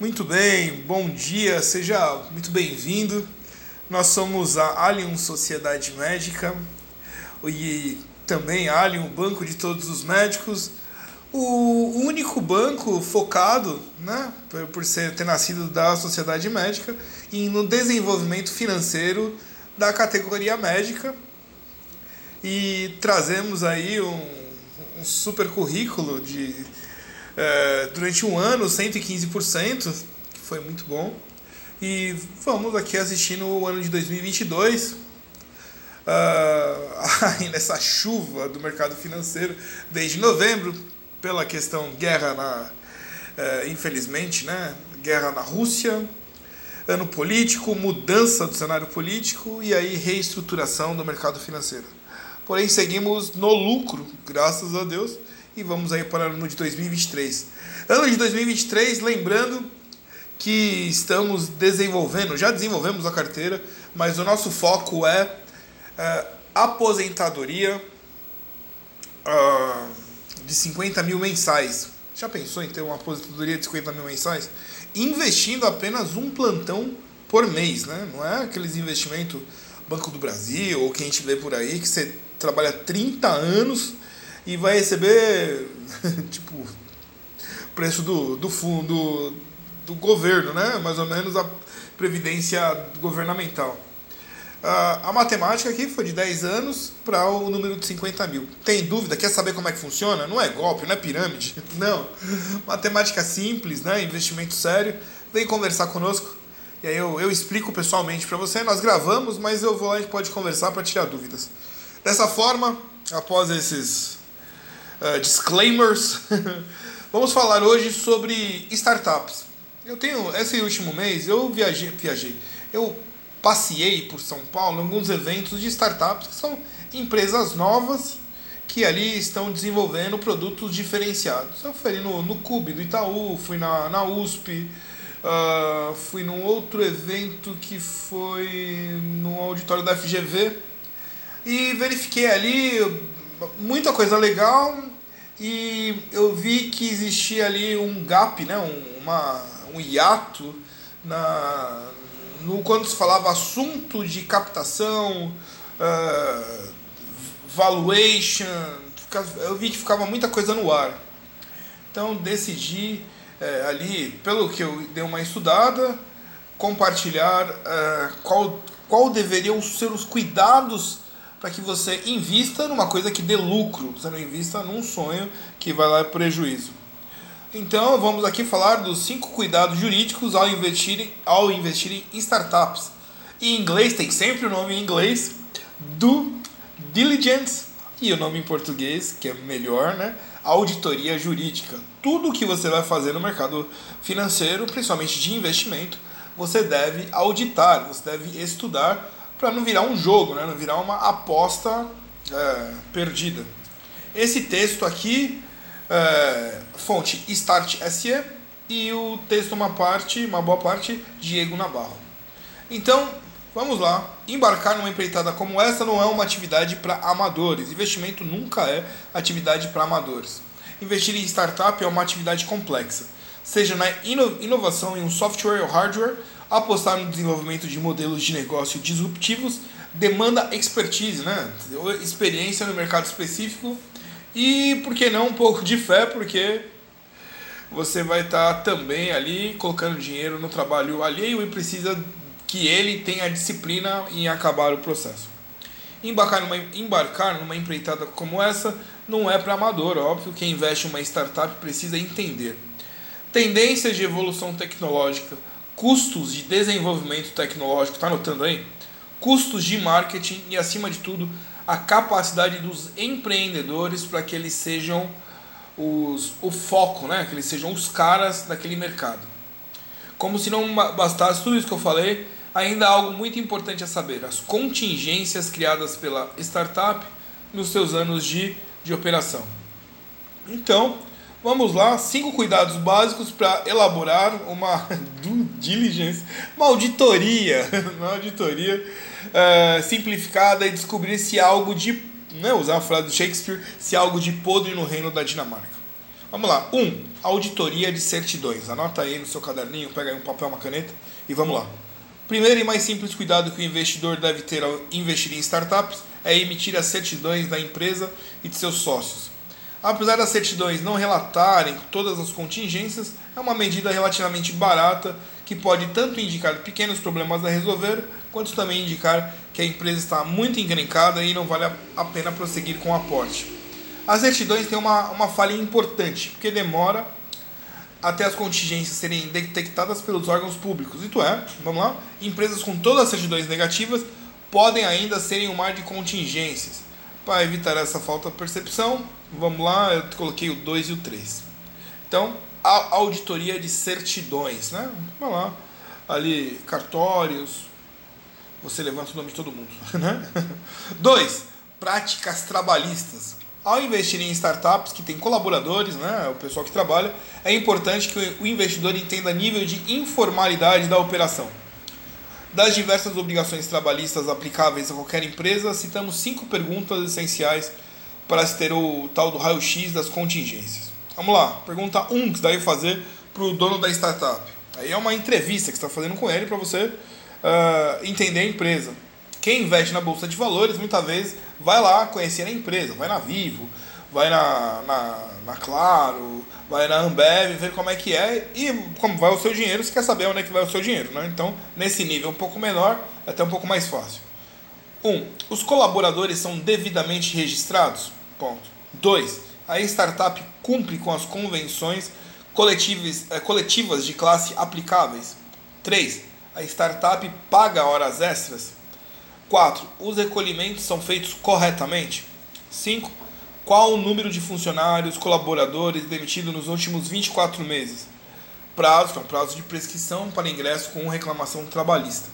Muito bem, bom dia, seja muito bem-vindo. Nós somos a Alien Sociedade Médica e também Alien, o banco de todos os médicos. O único banco focado, né, por ser, ter nascido da sociedade médica, e no desenvolvimento financeiro da categoria médica. E trazemos aí um, um super currículo de é, durante um ano 115%, que foi muito bom. E vamos aqui assistindo o ano de 2022. Uh, nessa chuva do mercado financeiro desde novembro, pela questão guerra na. Uh, infelizmente, né? Guerra na Rússia, ano político, mudança do cenário político e aí reestruturação do mercado financeiro. Porém, seguimos no lucro, graças a Deus e vamos aí para o ano de 2023. Ano de 2023, lembrando que estamos desenvolvendo, já desenvolvemos a carteira, mas o nosso foco é, é aposentadoria uh, de 50 mil mensais. Já pensou em ter uma aposentadoria de 50 mil mensais? Investindo apenas um plantão por mês, né? Não é aqueles investimentos Banco do Brasil ou que a gente vê por aí que você trabalha 30 anos e vai receber, tipo, preço do, do fundo do governo, né? Mais ou menos a previdência governamental. a matemática aqui foi de 10 anos para o número de 50 mil. Tem dúvida? Quer saber como é que funciona? Não é golpe, não é pirâmide. Não. Matemática simples, né? Investimento sério. Vem conversar conosco. E aí eu, eu explico pessoalmente para você. Nós gravamos, mas eu vou, a gente pode conversar para tirar dúvidas. Dessa forma, após esses uh, disclaimers, vamos falar hoje sobre startups. Eu tenho, esse último mês, eu viajei, viajei, eu passei por São Paulo em alguns eventos de startups que são empresas novas que ali estão desenvolvendo produtos diferenciados. Eu fui no, no Cube do Itaú, fui na, na USP, uh, fui num outro evento que foi no auditório da FGV e verifiquei ali muita coisa legal e eu vi que existia ali um gap, né, um, uma, um hiato na, no, quando se falava assunto de captação, uh, valuation, eu vi que ficava muita coisa no ar. Então decidi é, ali, pelo que eu dei uma estudada, compartilhar é, qual, qual deveriam ser os cuidados para que você invista numa coisa que dê lucro, você não invista num sonho que vai lá prejuízo. Então vamos aqui falar dos cinco cuidados jurídicos ao investir, ao investir em startups. Em inglês tem sempre o nome em inglês, do diligence e o nome em português, que é melhor, né? Auditoria jurídica. Tudo que você vai fazer no mercado financeiro, principalmente de investimento, você deve auditar, você deve estudar para não virar um jogo, né? não virar uma aposta é, perdida. Esse texto aqui, é, fonte Start SE, e o texto, uma parte, uma boa parte, Diego Navarro. Então, vamos lá. Embarcar numa empreitada como essa não é uma atividade para amadores. Investimento nunca é atividade para amadores. Investir em startup é uma atividade complexa, seja na inovação em um software ou hardware Apostar no desenvolvimento de modelos de negócio disruptivos demanda expertise, né? experiência no mercado específico e, por que não, um pouco de fé, porque você vai estar tá também ali colocando dinheiro no trabalho alheio e precisa que ele tenha disciplina em acabar o processo. Embarcar numa, embarcar numa empreitada como essa não é para amador, óbvio. Quem investe em uma startup precisa entender tendências de evolução tecnológica, custos de desenvolvimento tecnológico, está anotando aí? Custos de marketing e, acima de tudo, a capacidade dos empreendedores para que eles sejam os, o foco, né? que eles sejam os caras daquele mercado. Como se não bastasse tudo isso que eu falei, ainda há algo muito importante a saber: as contingências criadas pela startup nos seus anos de, de operação. Então, Vamos lá, cinco cuidados básicos para elaborar uma due diligence, uma auditoria, uma auditoria uh, simplificada e descobrir se algo de, né, usar a frase do Shakespeare, se algo de podre no reino da Dinamarca. Vamos lá. 1. Um, auditoria de certidões. Anota aí no seu caderninho, pega aí um papel, uma caneta e vamos lá. Primeiro e mais simples cuidado que o investidor deve ter ao investir em startups é emitir as certidões da empresa e de seus sócios. Apesar das certidões não relatarem todas as contingências, é uma medida relativamente barata que pode tanto indicar pequenos problemas a resolver, quanto também indicar que a empresa está muito encrencada e não vale a pena prosseguir com o aporte. As certidões têm uma, uma falha importante, porque demora até as contingências serem detectadas pelos órgãos públicos. Isto é, vamos lá, empresas com todas as certidões negativas podem ainda serem um mar de contingências. Para evitar essa falta de percepção, vamos lá, eu coloquei o 2 e o 3. Então, a auditoria de certidões, né? Vamos lá, ali, cartórios, você levanta o nome de todo mundo, né? 2. Práticas trabalhistas. Ao investir em startups que têm colaboradores, né, o pessoal que trabalha, é importante que o investidor entenda nível de informalidade da operação. Das diversas obrigações trabalhistas aplicáveis a qualquer empresa, citamos cinco perguntas essenciais para se ter o tal do raio-x das contingências. Vamos lá, pergunta 1 um que você deve fazer para o dono da startup. Aí é uma entrevista que você está fazendo com ele para você uh, entender a empresa. Quem investe na bolsa de valores muitas vezes vai lá conhecer a empresa, vai na Vivo, vai na, na, na Claro, vai na Ambev, ver como é que é e como vai o seu dinheiro, você quer saber onde é que vai o seu dinheiro. Né? Então, nesse nível um pouco menor, é até um pouco mais fácil. 1. Um, os colaboradores são devidamente registrados? Ponto. 2. A startup cumpre com as convenções coletivas, eh, coletivas de classe aplicáveis? 3. A startup paga horas extras? 4. Os recolhimentos são feitos corretamente? 5. Qual o número de funcionários, colaboradores demitidos nos últimos 24 meses? Prazo, que é prazo de prescrição para ingresso com reclamação trabalhista.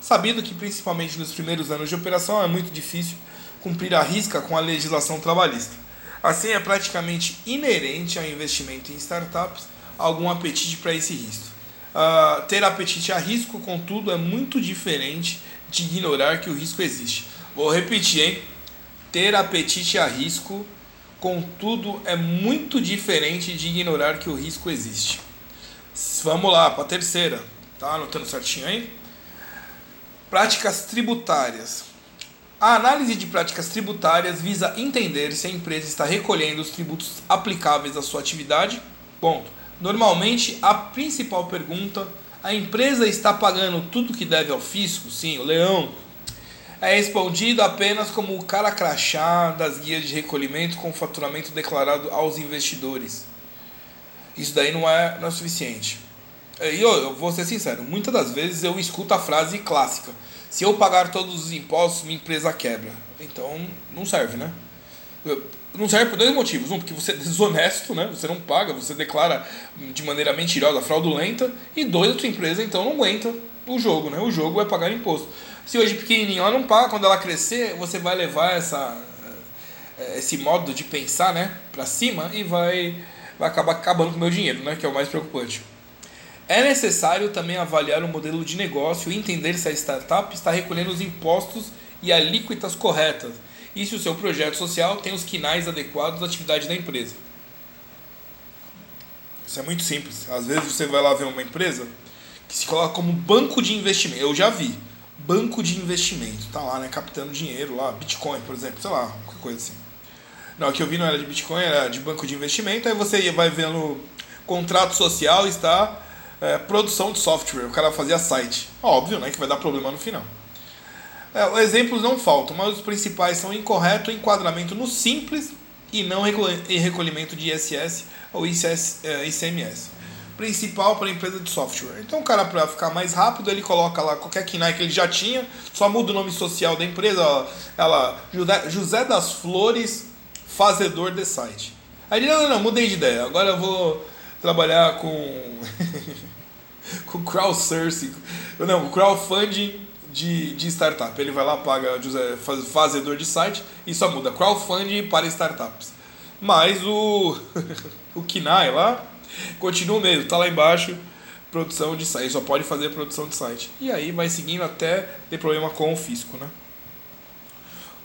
Sabido que, principalmente nos primeiros anos de operação, é muito difícil cumprir a risca com a legislação trabalhista. Assim, é praticamente inerente ao investimento em startups algum apetite para esse risco. Uh, ter apetite a risco, contudo, é muito diferente de ignorar que o risco existe. Vou repetir, hein? Ter apetite a risco, contudo, é muito diferente de ignorar que o risco existe. Vamos lá, para a terceira. Tá anotando certinho aí? Práticas tributárias. A análise de práticas tributárias visa entender se a empresa está recolhendo os tributos aplicáveis à sua atividade. Ponto. Normalmente, a principal pergunta a empresa está pagando tudo que deve ao fisco? Sim, o leão. É respondido apenas como o cara crachá das guias de recolhimento com faturamento declarado aos investidores. Isso daí não é, não é suficiente. E eu, eu vou ser sincero, muitas das vezes eu escuto a frase clássica: se eu pagar todos os impostos, minha empresa quebra. Então não serve, né? Não serve por dois motivos. Um, porque você é desonesto, né? Você não paga, você declara de maneira mentirosa, fraudulenta. E dois, a sua empresa então não aguenta o jogo, né? O jogo vai pagar imposto. Se hoje pequenininho ela não paga, quando ela crescer, você vai levar essa, eh, esse modo de pensar, né? Pra cima e vai, vai acabar acabando com o meu dinheiro, né? Que é o mais preocupante. É necessário também avaliar o modelo de negócio e entender se a startup está recolhendo os impostos e alíquotas corretas e se o seu projeto social tem os quinais adequados à atividade da empresa. Isso é muito simples. Às vezes você vai lá ver uma empresa que se coloca como banco de investimento. Eu já vi. Banco de investimento. Tá lá, né? Captando dinheiro lá. Bitcoin, por exemplo. Sei lá, qualquer coisa assim. Não, o que eu vi não era de Bitcoin, era de banco de investimento. Aí você vai vendo contrato social está é, produção de software. O cara fazia site. Óbvio, né? Que vai dar problema no final. É, exemplos não faltam, mas os principais são incorreto enquadramento no simples e não recolhimento de ISS ou ICS, é, ICMS. Principal para empresa de software. Então, o cara, para ficar mais rápido, ele coloca lá qualquer KNAI que ele já tinha, só muda o nome social da empresa, ela José das Flores, fazedor de site. Aí ele, não, não, não, mudei de ideia, agora eu vou trabalhar com, com crowdsourcing, não, crowdfunding de, de startup. Ele vai lá, paga fazedor de site e só muda crowdfunding para startups. Mas o, o KINAI lá continua mesmo, tá lá embaixo, produção de site, só pode fazer produção de site. E aí vai seguindo até ter problema com o fisco, né?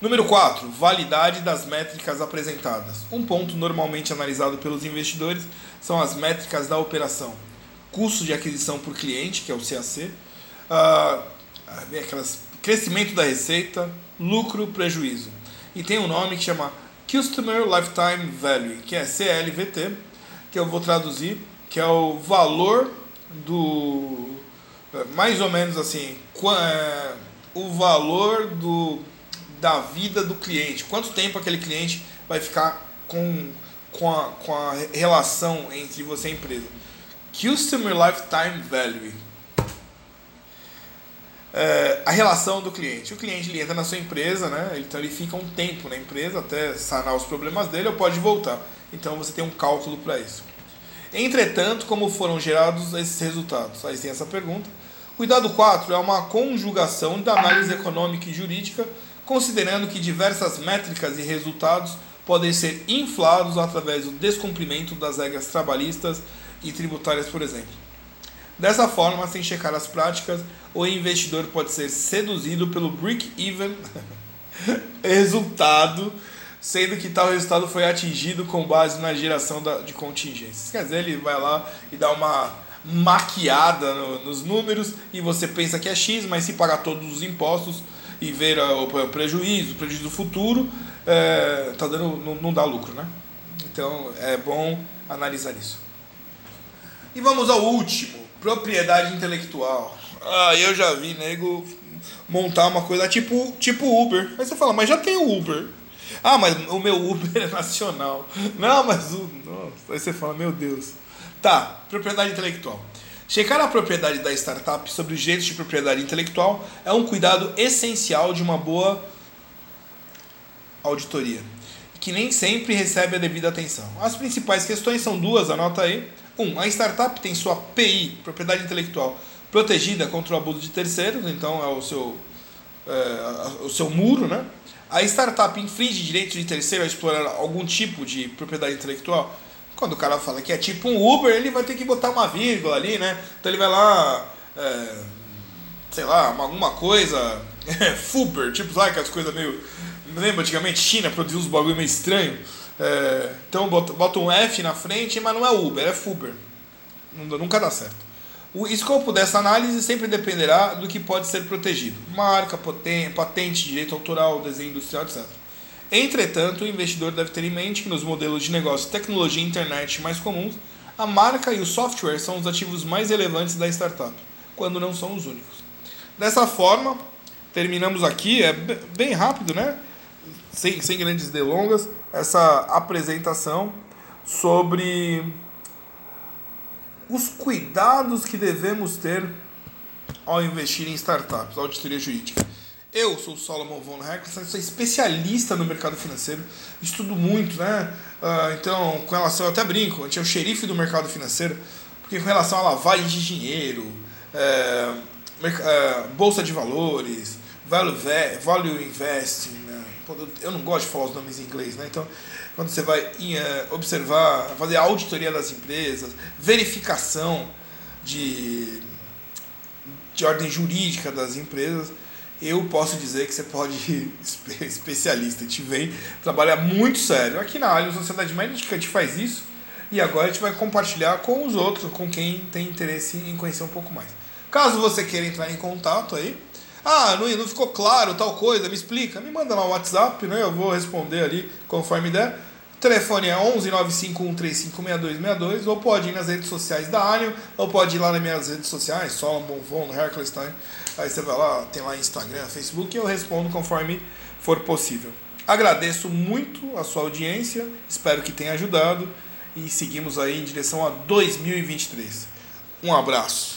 Número 4. Validade das métricas apresentadas. Um ponto normalmente analisado pelos investidores são as métricas da operação. Custo de aquisição por cliente, que é o CAC, uh, aquelas, crescimento da receita, lucro, prejuízo. E tem um nome que chama Customer Lifetime Value, que é CLVT, que eu vou traduzir, que é o valor do. É, mais ou menos assim, é, o valor do, da vida do cliente. Quanto tempo aquele cliente vai ficar com, com, a, com a relação entre você e a empresa. Customer Lifetime Value. É, a relação do cliente. O cliente ele entra na sua empresa, né? então ele fica um tempo na empresa até sanar os problemas dele ou pode voltar. Então você tem um cálculo para isso. Entretanto, como foram gerados esses resultados? Aí tem essa pergunta. Cuidado 4 é uma conjugação da análise econômica e jurídica, considerando que diversas métricas e resultados podem ser inflados através do descumprimento das regras trabalhistas e tributárias, por exemplo. Dessa forma, sem checar as práticas, o investidor pode ser seduzido pelo break-even resultado sendo que tal resultado foi atingido com base na geração de contingências. Quer dizer, ele vai lá e dá uma maquiada no, nos números e você pensa que é X, mas se pagar todos os impostos e ver o, o prejuízo, o prejuízo futuro, é, tá dando, não, não dá lucro, né? Então é bom analisar isso. E vamos ao último, propriedade intelectual. Ah, eu já vi nego montar uma coisa tipo, tipo Uber. Aí você fala, mas já tem o Uber. Ah, mas o meu Uber é nacional. Não, mas o. Nossa. Aí você fala, meu Deus. Tá, propriedade intelectual. Checar a propriedade da startup sobre os direitos de propriedade intelectual é um cuidado essencial de uma boa auditoria, que nem sempre recebe a devida atenção. As principais questões são duas, anota aí. Um, a startup tem sua PI, propriedade intelectual, protegida contra o abuso de terceiros, então é o seu, é, o seu muro, né? a startup infringe direitos de terceiro a explorar algum tipo de propriedade intelectual, quando o cara fala que é tipo um Uber, ele vai ter que botar uma vírgula ali, né? Então ele vai lá, é, sei lá, alguma coisa, Fuber, tipo, sabe aquelas coisas meio. Lembra antigamente China produziu uns bagulho meio estranho? É, então bota, bota um F na frente, mas não é Uber, é Fuber. Nunca dá certo. O escopo dessa análise sempre dependerá do que pode ser protegido: marca, patente, direito autoral, desenho industrial, etc. Entretanto, o investidor deve ter em mente que nos modelos de negócio tecnologia e internet mais comuns, a marca e o software são os ativos mais relevantes da startup, quando não são os únicos. Dessa forma, terminamos aqui, é bem rápido, né? Sem, sem grandes delongas, essa apresentação sobre os cuidados que devemos ter ao investir em startups, auditoria jurídica. Eu sou o Solomon von Heckler, sou especialista no mercado financeiro, estudo muito, né? Uh, então, com relação, eu até brinco, a gente é o xerife do mercado financeiro, porque com relação a lavagem de dinheiro, é, é, bolsa de valores, value, value investing? Eu não gosto de falar os nomes em inglês, né? Então, quando você vai eh, observar, fazer auditoria das empresas, verificação de, de ordem jurídica das empresas, eu posso dizer que você pode ir especialista. Gente vem trabalhar muito sério. Aqui na Allianz Sociedade Médica a gente faz isso e agora a gente vai compartilhar com os outros, com quem tem interesse em conhecer um pouco mais. Caso você queira entrar em contato aí, ah, não, não ficou claro tal coisa, me explica. Me manda lá um WhatsApp, né? Eu vou responder ali conforme der. O telefone é 11 951356262 ou pode ir nas redes sociais da Alien ou pode ir lá nas minhas redes sociais, Solomon von Herkelstein. Aí você vai lá, tem lá Instagram, Facebook e eu respondo conforme for possível. Agradeço muito a sua audiência, espero que tenha ajudado e seguimos aí em direção a 2023. Um abraço.